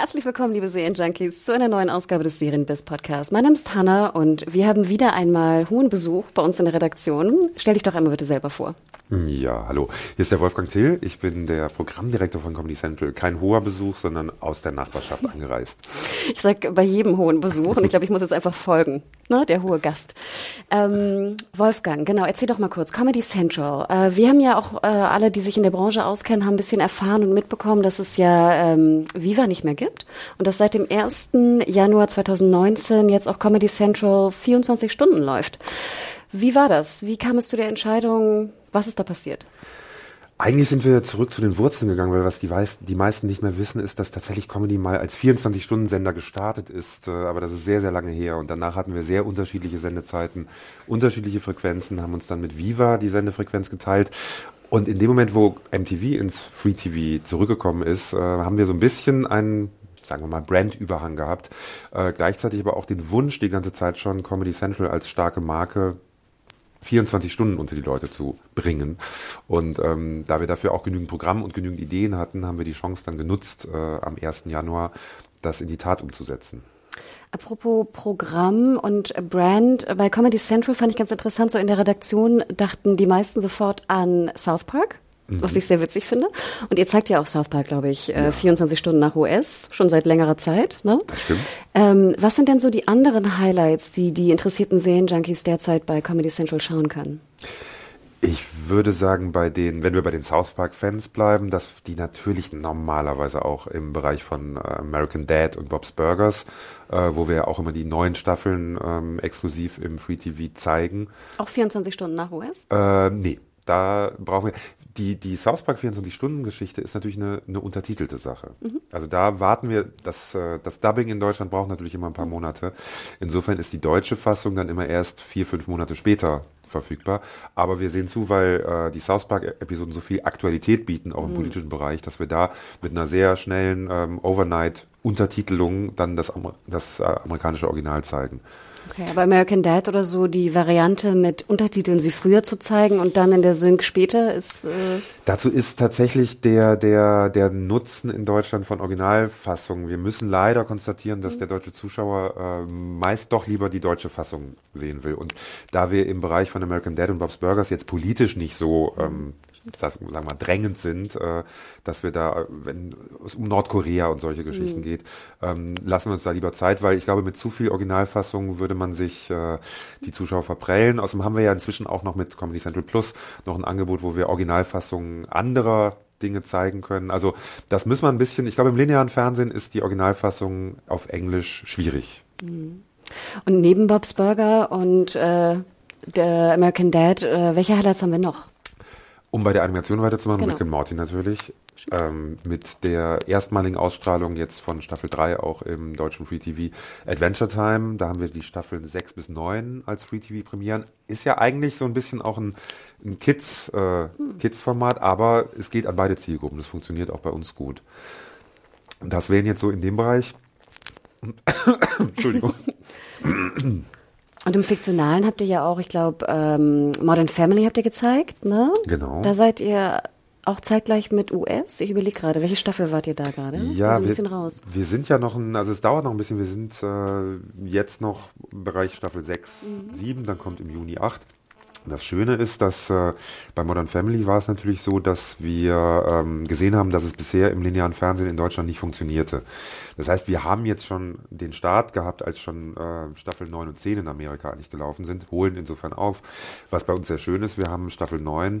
Herzlich willkommen, liebe Serienjunkies, zu einer neuen Ausgabe des Serienbiz Podcasts. Mein Name ist Hanna und wir haben wieder einmal hohen Besuch bei uns in der Redaktion. Stell dich doch einmal bitte selber vor. Ja, hallo. Hier ist der Wolfgang Till. Ich bin der Programmdirektor von Comedy Central. Kein hoher Besuch, sondern aus der Nachbarschaft angereist. Ich sag bei jedem hohen Besuch und ich glaube, ich muss jetzt einfach folgen, ne? der hohe Gast. Ähm, Wolfgang, genau, erzähl doch mal kurz. Comedy Central. Äh, wir haben ja auch äh, alle, die sich in der Branche auskennen, haben ein bisschen erfahren und mitbekommen, dass es ja ähm, Viva nicht mehr gibt und dass seit dem 1. Januar 2019 jetzt auch Comedy Central 24 Stunden läuft. Wie war das? Wie kam es zu der Entscheidung? Was ist da passiert? Eigentlich sind wir zurück zu den Wurzeln gegangen, weil was die, weiß, die meisten nicht mehr wissen, ist, dass tatsächlich Comedy mal als 24-Stunden-Sender gestartet ist. Äh, aber das ist sehr, sehr lange her. Und danach hatten wir sehr unterschiedliche Sendezeiten, unterschiedliche Frequenzen, haben uns dann mit Viva die Sendefrequenz geteilt. Und in dem Moment, wo MTV ins Free TV zurückgekommen ist, äh, haben wir so ein bisschen einen sagen wir mal, Brandüberhang gehabt. Äh, gleichzeitig aber auch den Wunsch die ganze Zeit schon, Comedy Central als starke Marke 24 Stunden unter die Leute zu bringen. Und ähm, da wir dafür auch genügend Programm und genügend Ideen hatten, haben wir die Chance dann genutzt, äh, am 1. Januar das in die Tat umzusetzen. Apropos Programm und Brand, bei Comedy Central fand ich ganz interessant, so in der Redaktion dachten die meisten sofort an South Park was ich sehr witzig finde. Und ihr zeigt ja auch South Park, glaube ich, äh, ja. 24 Stunden nach US, schon seit längerer Zeit. Ne? Das stimmt. Ähm, was sind denn so die anderen Highlights, die die interessierten Serienjunkies derzeit bei Comedy Central schauen können? Ich würde sagen, bei den, wenn wir bei den South Park Fans bleiben, dass die natürlich normalerweise auch im Bereich von äh, American Dad und Bob's Burgers, äh, wo wir ja auch immer die neuen Staffeln ähm, exklusiv im Free TV zeigen. Auch 24 Stunden nach US? Äh, nee, da brauchen wir die, die South Park 24-Stunden-Geschichte ist natürlich eine, eine untertitelte Sache. Mhm. Also da warten wir, das, äh, das Dubbing in Deutschland braucht natürlich immer ein paar Monate. Insofern ist die deutsche Fassung dann immer erst vier, fünf Monate später verfügbar. Aber wir sehen zu, weil äh, die South Park-Episoden so viel Aktualität bieten, auch im mhm. politischen Bereich, dass wir da mit einer sehr schnellen ähm, Overnight-Untertitelung dann das, das äh, amerikanische Original zeigen. Okay, aber American Dad oder so, die Variante mit Untertiteln sie früher zu zeigen und dann in der Sync später ist. Äh Dazu ist tatsächlich der, der, der Nutzen in Deutschland von Originalfassungen. Wir müssen leider konstatieren, dass der deutsche Zuschauer äh, meist doch lieber die deutsche Fassung sehen will. Und da wir im Bereich von American Dad und Bob's Burgers jetzt politisch nicht so ähm, sagen wir mal, drängend sind, äh, dass wir da, wenn es um Nordkorea und solche Geschichten mhm. geht, ähm, lassen wir uns da lieber Zeit, weil ich glaube, mit zu viel Originalfassung würde man sich äh, die Zuschauer verprellen. Außerdem haben wir ja inzwischen auch noch mit Comedy Central Plus noch ein Angebot, wo wir Originalfassungen anderer Dinge zeigen können. Also das muss man ein bisschen, ich glaube, im linearen Fernsehen ist die Originalfassung auf Englisch schwierig. Mhm. Und neben Bob's Burger und äh, der American Dad, äh, welche Highlights haben wir noch? Um bei der Animation weiterzumachen, genau. Rick and Morty natürlich. Ähm, mit der erstmaligen Ausstrahlung jetzt von Staffel 3 auch im deutschen Free TV Adventure Time. Da haben wir die Staffeln 6 bis 9 als Free TV Premieren. Ist ja eigentlich so ein bisschen auch ein, ein Kids, äh, hm. Kids-Format, aber es geht an beide Zielgruppen. Das funktioniert auch bei uns gut. Das wären jetzt so in dem Bereich. Entschuldigung. Und im Fiktionalen habt ihr ja auch, ich glaube, ähm, Modern Family habt ihr gezeigt, ne? Genau. Da seid ihr auch zeitgleich mit US. Ich überlege gerade, welche Staffel wart ihr da gerade? Ja, also ein bisschen wir, raus. Wir sind ja noch ein, also es dauert noch ein bisschen, wir sind äh, jetzt noch im Bereich Staffel 6, mhm. 7, dann kommt im Juni 8. Das Schöne ist, dass äh, bei Modern Family war es natürlich so, dass wir ähm, gesehen haben, dass es bisher im linearen Fernsehen in Deutschland nicht funktionierte. Das heißt, wir haben jetzt schon den Start gehabt, als schon äh, Staffel 9 und 10 in Amerika eigentlich gelaufen sind, holen insofern auf. Was bei uns sehr schön ist, wir haben Staffel 9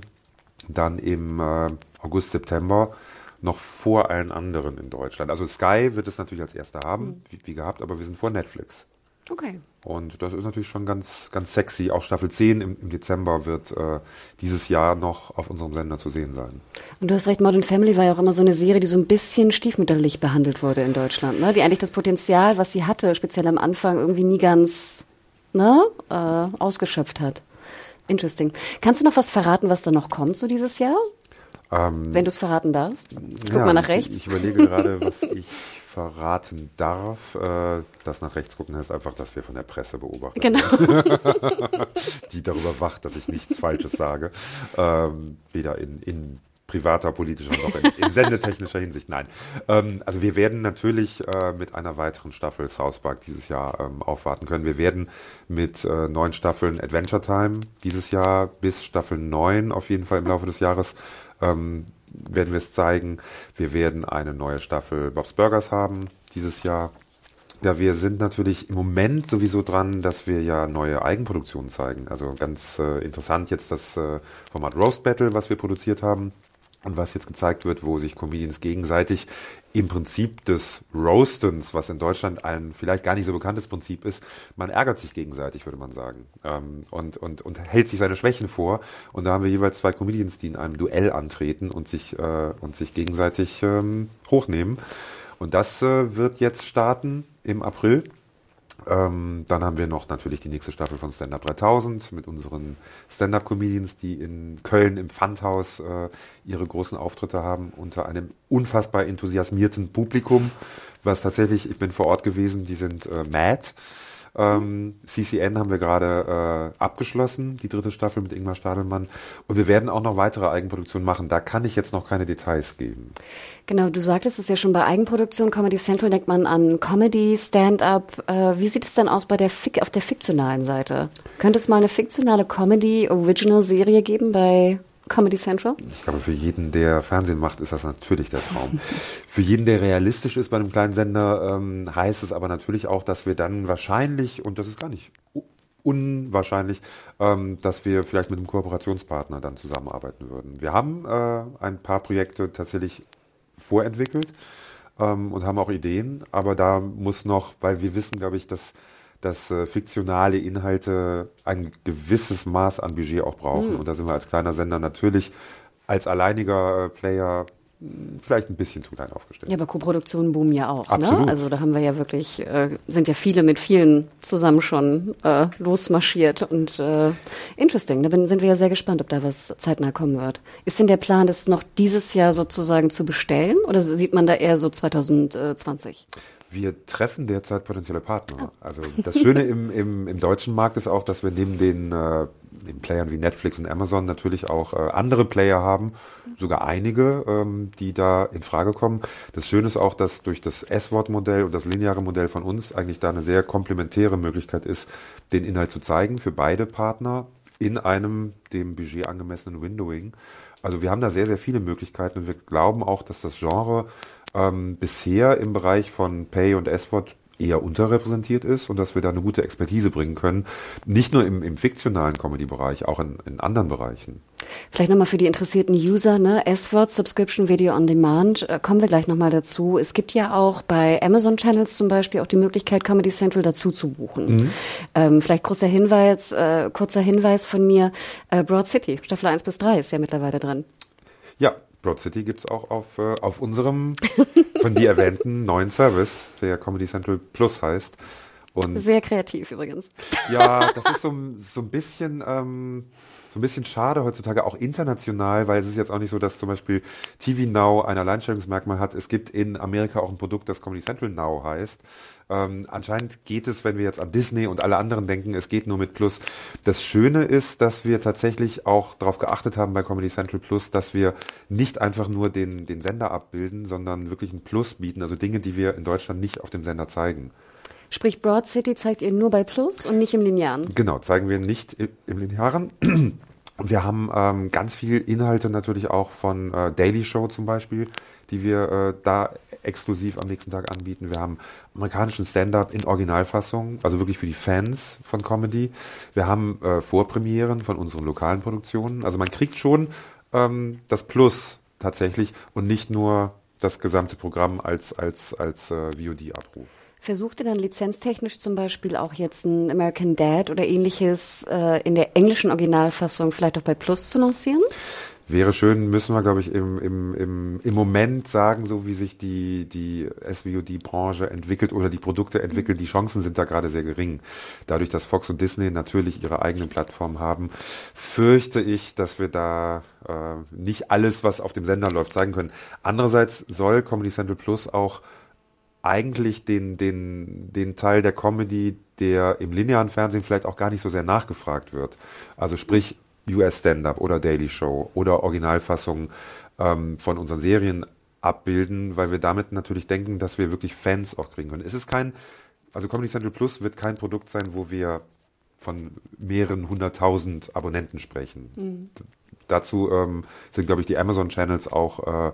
dann im äh, August, September noch vor allen anderen in Deutschland. Also Sky wird es natürlich als erster haben, mhm. wie, wie gehabt, aber wir sind vor Netflix. Okay. Und das ist natürlich schon ganz, ganz sexy. Auch Staffel 10 im, im Dezember wird äh, dieses Jahr noch auf unserem Sender zu sehen sein. Und du hast recht, Modern Family war ja auch immer so eine Serie, die so ein bisschen stiefmütterlich behandelt wurde in Deutschland, ne? Die eigentlich das Potenzial, was sie hatte, speziell am Anfang, irgendwie nie ganz ne, äh, ausgeschöpft hat. Interesting. Kannst du noch was verraten, was da noch kommt so dieses Jahr? Ähm, Wenn du es verraten darfst. Guck ja, mal nach rechts. Ich, ich überlege gerade, was ich verraten darf. Äh, das nach rechts gucken heißt einfach, dass wir von der Presse beobachten. Genau. die darüber wacht, dass ich nichts Falsches sage. Ähm, weder in, in privater, politischer noch in, in sendetechnischer Hinsicht. Nein. Ähm, also wir werden natürlich äh, mit einer weiteren Staffel South Park dieses Jahr ähm, aufwarten können. Wir werden mit äh, neun Staffeln Adventure Time dieses Jahr bis Staffel 9 auf jeden Fall im Laufe des Jahres ähm, werden wir es zeigen. Wir werden eine neue Staffel Bob's Burgers haben dieses Jahr. Ja, wir sind natürlich im Moment sowieso dran, dass wir ja neue Eigenproduktionen zeigen. Also ganz äh, interessant jetzt das äh, Format Roast Battle, was wir produziert haben und was jetzt gezeigt wird, wo sich Comedians gegenseitig im Prinzip des Roastens, was in Deutschland ein vielleicht gar nicht so bekanntes Prinzip ist, man ärgert sich gegenseitig, würde man sagen, ähm, und, und, und hält sich seine Schwächen vor. Und da haben wir jeweils zwei Comedians, die in einem Duell antreten und sich, äh, und sich gegenseitig ähm, hochnehmen. Und das äh, wird jetzt starten im April. Ähm, dann haben wir noch natürlich die nächste Staffel von Stand Up 3000 mit unseren Stand-Up-Comedians, die in Köln im Pfandhaus äh, ihre großen Auftritte haben, unter einem unfassbar enthusiasmierten Publikum, was tatsächlich, ich bin vor Ort gewesen, die sind äh, mad. Ähm, CCN haben wir gerade äh, abgeschlossen, die dritte Staffel mit Ingmar Stadelmann. Und wir werden auch noch weitere Eigenproduktionen machen. Da kann ich jetzt noch keine Details geben. Genau, du sagtest es ja schon bei Eigenproduktion, Comedy Central denkt man an Comedy, Stand-up. Äh, wie sieht es dann aus bei der Fik auf der fiktionalen Seite? Könnte es mal eine fiktionale Comedy-Original-Serie geben bei Comedy Central? Ich glaube, für jeden, der Fernsehen macht, ist das natürlich der Traum. für jeden, der realistisch ist bei einem kleinen Sender, ähm, heißt es aber natürlich auch, dass wir dann wahrscheinlich, und das ist gar nicht unwahrscheinlich, ähm, dass wir vielleicht mit einem Kooperationspartner dann zusammenarbeiten würden. Wir haben äh, ein paar Projekte tatsächlich vorentwickelt ähm, und haben auch Ideen, aber da muss noch, weil wir wissen, glaube ich, dass dass äh, fiktionale Inhalte ein gewisses Maß an Budget auch brauchen. Mhm. Und da sind wir als kleiner Sender natürlich als alleiniger äh, Player hm, vielleicht ein bisschen zu klein aufgestellt. Ja, aber Koproduktionen boomen ja auch. Ne? Absolut. Ne? Also da haben wir ja wirklich, äh, sind ja viele mit vielen zusammen schon äh, losmarschiert und äh, interesting. Da bin, sind wir ja sehr gespannt, ob da was zeitnah kommen wird. Ist denn der Plan, das noch dieses Jahr sozusagen zu bestellen oder sieht man da eher so 2020? Wir treffen derzeit potenzielle Partner. Also das Schöne im, im, im deutschen Markt ist auch, dass wir neben den, äh, den Playern wie Netflix und Amazon natürlich auch äh, andere Player haben, sogar einige, ähm, die da in Frage kommen. Das Schöne ist auch, dass durch das S-Wort-Modell und das lineare Modell von uns eigentlich da eine sehr komplementäre Möglichkeit ist, den Inhalt zu zeigen für beide Partner in einem dem Budget angemessenen Windowing. Also wir haben da sehr, sehr viele Möglichkeiten und wir glauben auch, dass das Genre ähm, bisher im Bereich von Pay und S-Wort eher unterrepräsentiert ist und dass wir da eine gute Expertise bringen können. Nicht nur im, im fiktionalen Comedy-Bereich, auch in, in anderen Bereichen. Vielleicht nochmal für die interessierten User, ne? S-Word, Subscription Video on Demand, äh, kommen wir gleich nochmal dazu. Es gibt ja auch bei Amazon Channels zum Beispiel auch die Möglichkeit, Comedy Central dazu zu buchen. Mhm. Ähm, vielleicht kurzer Hinweis, äh, kurzer Hinweis von mir, äh, Broad City, Staffel 1 bis 3 ist ja mittlerweile drin. Ja, Broad City gibt es auch auf, äh, auf unserem von dir erwähnten neuen Service, der Comedy Central Plus heißt. Und Sehr kreativ übrigens. Ja, das ist so, so ein bisschen ähm, so ein bisschen schade heutzutage, auch international, weil es ist jetzt auch nicht so, dass zum Beispiel TV Now ein Alleinstellungsmerkmal hat. Es gibt in Amerika auch ein Produkt, das Comedy Central Now heißt. Ähm, anscheinend geht es, wenn wir jetzt an Disney und alle anderen denken, es geht nur mit Plus. Das Schöne ist, dass wir tatsächlich auch darauf geachtet haben bei Comedy Central Plus, dass wir nicht einfach nur den, den Sender abbilden, sondern wirklich ein Plus bieten, also Dinge, die wir in Deutschland nicht auf dem Sender zeigen. Sprich, Broad City zeigt ihr nur bei Plus und nicht im Linearen? Genau, zeigen wir nicht im Linearen. Wir haben ähm, ganz viel Inhalte natürlich auch von äh, Daily Show zum Beispiel, die wir äh, da exklusiv am nächsten Tag anbieten. Wir haben amerikanischen Stand-up in Originalfassung, also wirklich für die Fans von Comedy. Wir haben äh, Vorpremieren von unseren lokalen Produktionen. Also man kriegt schon ähm, das Plus tatsächlich und nicht nur das gesamte Programm als als als äh, VOD-Abruf. Versucht ihr dann lizenztechnisch zum Beispiel auch jetzt ein American Dad oder ähnliches äh, in der englischen Originalfassung vielleicht auch bei Plus zu lancieren? Wäre schön, müssen wir, glaube ich, im, im, im, im Moment sagen, so wie sich die, die SVOD-Branche entwickelt oder die Produkte entwickeln, die Chancen sind da gerade sehr gering. Dadurch, dass Fox und Disney natürlich ihre eigenen Plattformen haben, fürchte ich, dass wir da äh, nicht alles, was auf dem Sender läuft, zeigen können. Andererseits soll Comedy Central Plus auch eigentlich den, den, den Teil der Comedy, der im linearen Fernsehen vielleicht auch gar nicht so sehr nachgefragt wird. Also sprich US Stand-up oder Daily Show oder Originalfassungen ähm, von unseren Serien abbilden, weil wir damit natürlich denken, dass wir wirklich Fans auch kriegen können. Es ist kein, also Comedy Central Plus wird kein Produkt sein, wo wir von mehreren hunderttausend Abonnenten sprechen. Mhm. Dazu ähm, sind, glaube ich, die Amazon-Channels auch äh,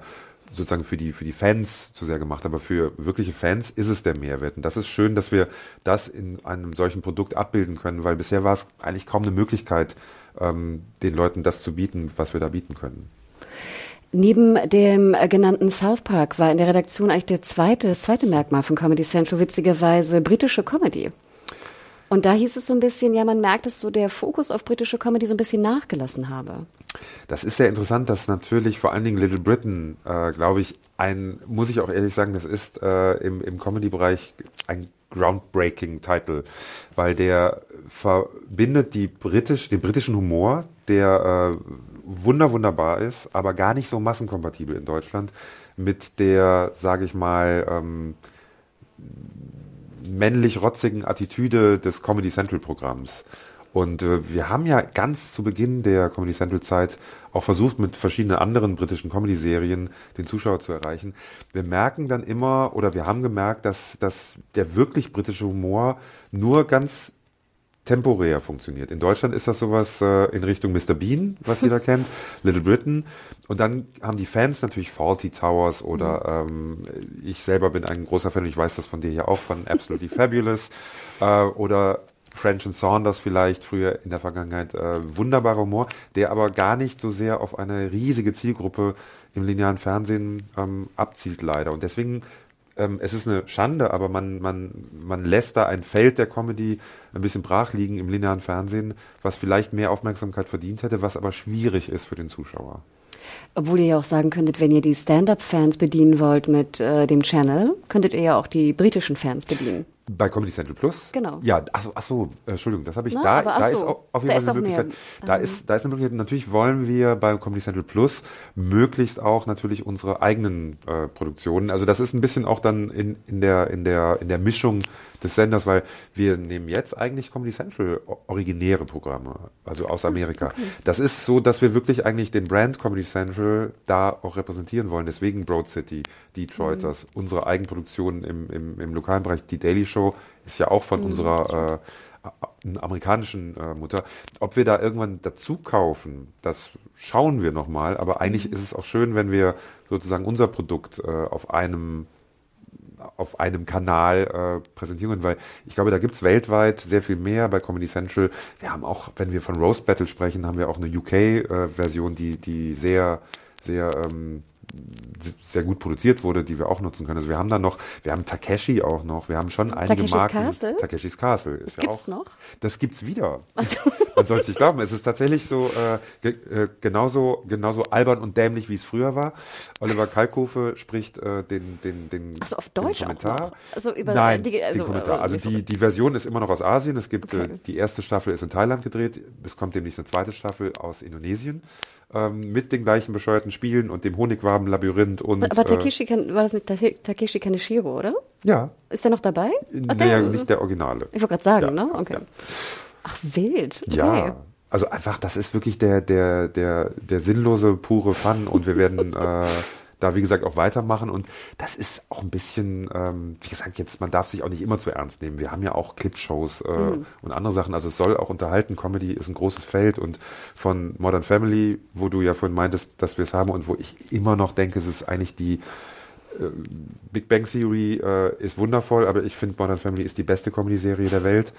sozusagen für die, für die Fans zu sehr gemacht, aber für wirkliche Fans ist es der Mehrwert. Und das ist schön, dass wir das in einem solchen Produkt abbilden können, weil bisher war es eigentlich kaum eine Möglichkeit, ähm, den Leuten das zu bieten, was wir da bieten können. Neben dem äh, genannten South Park war in der Redaktion eigentlich der zweite, das zweite Merkmal von Comedy Central witzigerweise britische Comedy. Und da hieß es so ein bisschen, ja, man merkt, dass so der Fokus auf britische Comedy so ein bisschen nachgelassen habe. Das ist sehr interessant, dass natürlich vor allen Dingen Little Britain, äh, glaube ich, ein, muss ich auch ehrlich sagen, das ist äh, im, im Comedy-Bereich ein groundbreaking Title, weil der verbindet die britisch, den britischen Humor, der äh, wunder wunderbar ist, aber gar nicht so massenkompatibel in Deutschland, mit der, sage ich mal, ähm, männlich rotzigen Attitüde des Comedy Central Programms. Und äh, wir haben ja ganz zu Beginn der Comedy Central Zeit auch versucht, mit verschiedenen anderen britischen Comedy-Serien den Zuschauer zu erreichen. Wir merken dann immer, oder wir haben gemerkt, dass, dass der wirklich britische Humor nur ganz temporär funktioniert. In Deutschland ist das sowas äh, in Richtung Mr. Bean, was jeder kennt, Little Britain. Und dann haben die Fans natürlich Faulty Towers oder mhm. ähm, ich selber bin ein großer Fan, ich weiß das von dir hier auch, von Absolutely Fabulous äh, oder French and Saunders vielleicht früher in der Vergangenheit äh, wunderbarer Humor, der aber gar nicht so sehr auf eine riesige Zielgruppe im linearen Fernsehen ähm, abzielt leider. Und deswegen ähm, es ist eine Schande, aber man, man, man lässt da ein Feld der Comedy ein bisschen brach liegen im linearen Fernsehen, was vielleicht mehr Aufmerksamkeit verdient hätte, was aber schwierig ist für den Zuschauer. Obwohl ihr ja auch sagen könntet, wenn ihr die Stand-up-Fans bedienen wollt mit äh, dem Channel, könntet ihr ja auch die britischen Fans bedienen. Bei Comedy Central Plus? Genau. Ja, achso, ach so, äh, Entschuldigung, das habe ich Na, da. Da ist auf jeden Fall eine Möglichkeit. Da ähm. ist, da ist eine Möglichkeit. Natürlich wollen wir bei Comedy Central Plus möglichst auch natürlich unsere eigenen äh, Produktionen. Also das ist ein bisschen auch dann in, in der in der in der Mischung des Senders, weil wir nehmen jetzt eigentlich Comedy Central originäre Programme, also aus Amerika. Okay. Das ist so, dass wir wirklich eigentlich den Brand Comedy Central da auch repräsentieren wollen. Deswegen Broad City, Detroiters, mhm. unsere Eigenproduktionen im, im, im lokalen Bereich, die Daily Show ist ja auch von mhm, unserer äh, amerikanischen äh, Mutter. Ob wir da irgendwann dazu kaufen, das schauen wir nochmal. Aber eigentlich mhm. ist es auch schön, wenn wir sozusagen unser Produkt äh, auf einem auf einem Kanal äh, präsentieren, weil ich glaube, da gibt's weltweit sehr viel mehr bei Comedy Central. Wir haben auch, wenn wir von Roast Battle sprechen, haben wir auch eine UK-Version, äh, die, die sehr, sehr ähm, sehr gut produziert wurde, die wir auch nutzen können. Also wir haben da noch, wir haben Takeshi auch noch, wir haben schon einige Takeshis Marken. Castle? Takeshis Castle ist das ja gibt's auch. noch? Das gibt's wieder. Also. Man soll es nicht glauben. Es ist tatsächlich so äh, ge äh, genauso genauso albern und dämlich wie es früher war. Oliver Kalkofe spricht äh, den den den, also auf Deutsch den Kommentar. Also über Nein, die, also, den Kommentar. Also die die Version ist immer noch aus Asien. Es gibt Okay. äh, die erste Staffel ist in Thailand gedreht. Es kommt demnächst eine zweite Staffel aus Indonesien ähm, mit den gleichen bescheuerten Spielen und dem Honigwaben-Labyrinth und. Aber äh, Takeshi kann, war das nicht Take- Takeshi Kaneshiro, oder? ja, Ist er noch dabei? Ah, naja, der- nicht der Originale. Ich wollte gerade sagen, Ja, ne? Okay. ja. Ach, wild. Okay. Ja. Also einfach, das ist wirklich der, der, der, der sinnlose, pure Fun und wir werden äh, da, wie gesagt, auch weitermachen und das ist auch ein bisschen, ähm, wie gesagt, jetzt, man darf sich auch nicht immer zu ernst nehmen. Wir haben ja auch Clipshows äh, und andere Sachen, also es soll auch unterhalten. Comedy ist ein großes Feld und von Modern Family, wo du ja vorhin meintest, dass wir es haben und wo ich immer noch denke, es ist eigentlich die Big Bang Theory äh, ist wundervoll, aber ich finde Modern Family ist die beste Comedy-Serie der Welt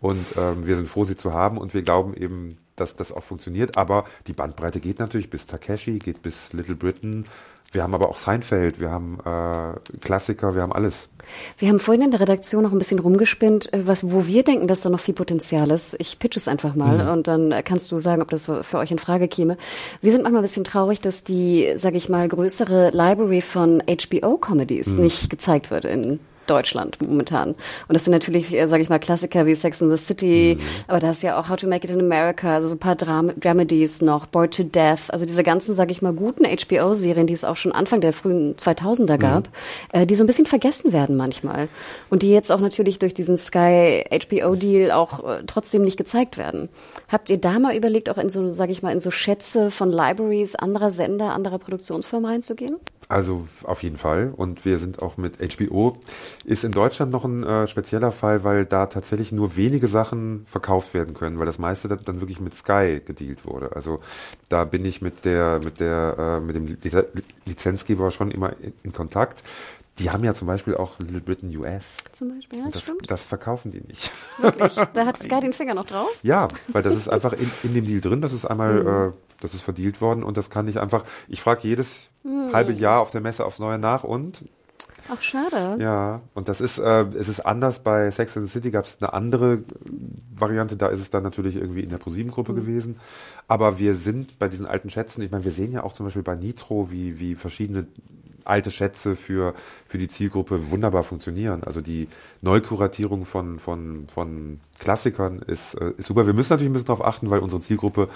und ähm, wir sind froh, sie zu haben und wir glauben eben, dass das auch funktioniert. Aber die Bandbreite geht natürlich bis Takeshi, geht bis Little Britain, Wir haben aber auch Seinfeld, wir haben äh, Klassiker, wir haben alles. Wir haben vorhin in der Redaktion noch ein bisschen rumgespinnt, äh, was, wo wir denken, dass da noch viel Potenzial ist. Ich pitch es einfach mal mhm. und dann kannst du sagen, ob das für euch in Frage käme. Wir sind manchmal ein bisschen traurig, dass die, sage ich mal, größere Library von HBO-Comedies mhm. nicht gezeigt wird in Deutschland momentan. Und das sind natürlich, äh, sage ich mal, Klassiker wie Sex in the City, mhm. aber da ist ja auch How to Make It in America, also so ein paar Dram Dramedies noch, Bored to Death, also diese ganzen, sage ich mal, guten HBO-Serien, die es auch schon Anfang der frühen 2000er gab, mhm. äh, die so ein bisschen vergessen werden manchmal. Und die jetzt auch natürlich durch diesen Sky HBO-Deal auch äh, trotzdem nicht gezeigt werden. Habt ihr da mal überlegt, auch in so, sage ich mal, in so Schätze von Libraries anderer Sender, anderer Produktionsfirmen reinzugehen? Also auf jeden Fall. Und wir sind auch mit HBO. Ist in Deutschland noch ein äh, spezieller Fall, weil da tatsächlich nur wenige Sachen verkauft werden können, weil das meiste dann, wirklich mit Sky gedealt wurde. Also da bin ich mit der mit der äh, mit dem Lizenzgeber schon immer in, in Kontakt. Die haben ja zum Beispiel auch Little Britain US. Zum Beispiel, ja, das, stimmt. Das verkaufen die nicht. Wirklich? Da hat Sky den Finger noch drauf? Ja, weil das ist einfach in, in dem Deal drin. Das ist einmal, mhm. äh, das ist verdealt worden und das kann ich einfach. Ich frage jedes mhm. halbe Jahr auf der Messe aufs Neue nach und Ach, schade. Ja, und das ist, äh, es ist anders. Bei Sex and the City gab es eine andere Variante, da ist es dann natürlich irgendwie in der ProSieben-Gruppe mhm. gewesen. Aber wir sind bei diesen alten Schätzen, ich meine, wir sehen ja auch zum Beispiel bei Nitro, wie, wie verschiedene alte Schätze für, für die Zielgruppe wunderbar funktionieren. Also die Neukuratierung von, von, von Klassikern ist, äh, ist super. Wir müssen natürlich ein bisschen darauf achten, weil unsere Zielgruppe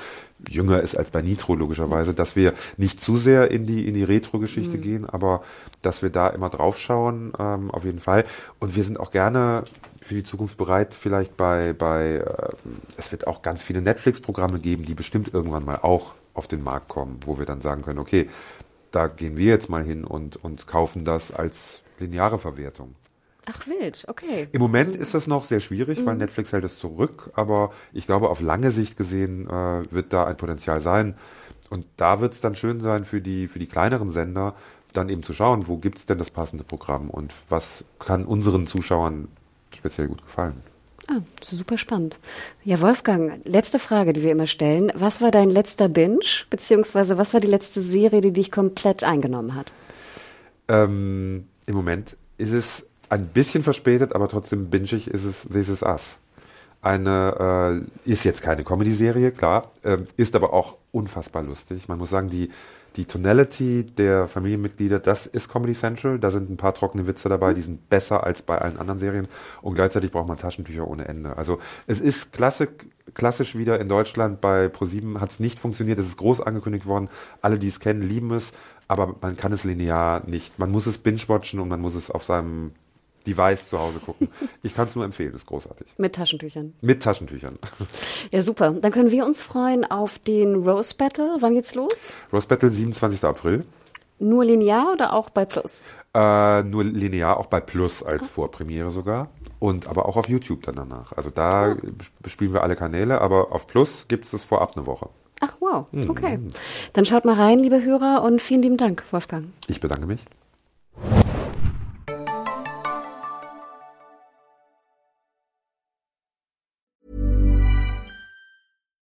jünger ist als bei Nitro logischerweise, dass wir nicht zu sehr in die, in die Retro-Geschichte mhm. gehen, aber dass wir da immer drauf schauen, ähm, auf jeden Fall. Und wir sind auch gerne für die Zukunft bereit, vielleicht bei, bei äh, es wird auch ganz viele Netflix-Programme geben, die bestimmt irgendwann mal auch auf den Markt kommen, wo wir dann sagen können, okay, da gehen wir jetzt mal hin und, und kaufen das als lineare Verwertung. Ach wild, okay. Im Moment ist das noch sehr schwierig, mhm. weil Netflix hält es zurück, aber ich glaube, auf lange Sicht gesehen äh, wird da ein Potenzial sein. Und da wird es dann schön sein für die, für die kleineren Sender, dann eben zu schauen, wo gibt es denn das passende Programm und was kann unseren Zuschauern speziell gut gefallen. Ah, super spannend. Ja, Wolfgang, letzte Frage, die wir immer stellen. Was war dein letzter Binge, beziehungsweise was war die letzte Serie, die dich komplett eingenommen hat? Ähm, Im Moment ist es ein bisschen verspätet, aber trotzdem bingig ist es This Is Us. Eine, äh, ist jetzt keine Comedy-Serie, klar, äh, ist aber auch unfassbar lustig. Man muss sagen, die die Tonality der Familienmitglieder, das ist Comedy Central. Da sind ein paar trockene Witze dabei, die sind besser als bei allen anderen Serien. Und gleichzeitig braucht man Taschentücher ohne Ende. Also es ist klassisch, klassisch wieder in Deutschland. Bei ProSieben hat es nicht funktioniert. Es ist groß angekündigt worden. Alle, die es kennen, lieben es. Aber man kann es linear nicht. Man muss es binge-watchen und man muss es auf seinem Device zu Hause gucken. Ich kann es nur empfehlen, ist großartig. Mit Taschentüchern. Mit Taschentüchern. Ja, super. Dann können wir uns freuen auf den Rose Battle. Wann geht's los? Rose Battle 27. April. Nur linear oder auch bei Plus? Äh, nur linear, auch bei Plus als oh. Vorpremiere sogar. Und aber auch auf YouTube dann danach. Also da oh. bespielen wir alle Kanäle, aber auf Plus gibt es das vorab eine Woche. Ach wow, mhm. okay. Mhm. Dann schaut mal rein, liebe Hörer, und vielen lieben Dank, Wolfgang. Ich bedanke mich.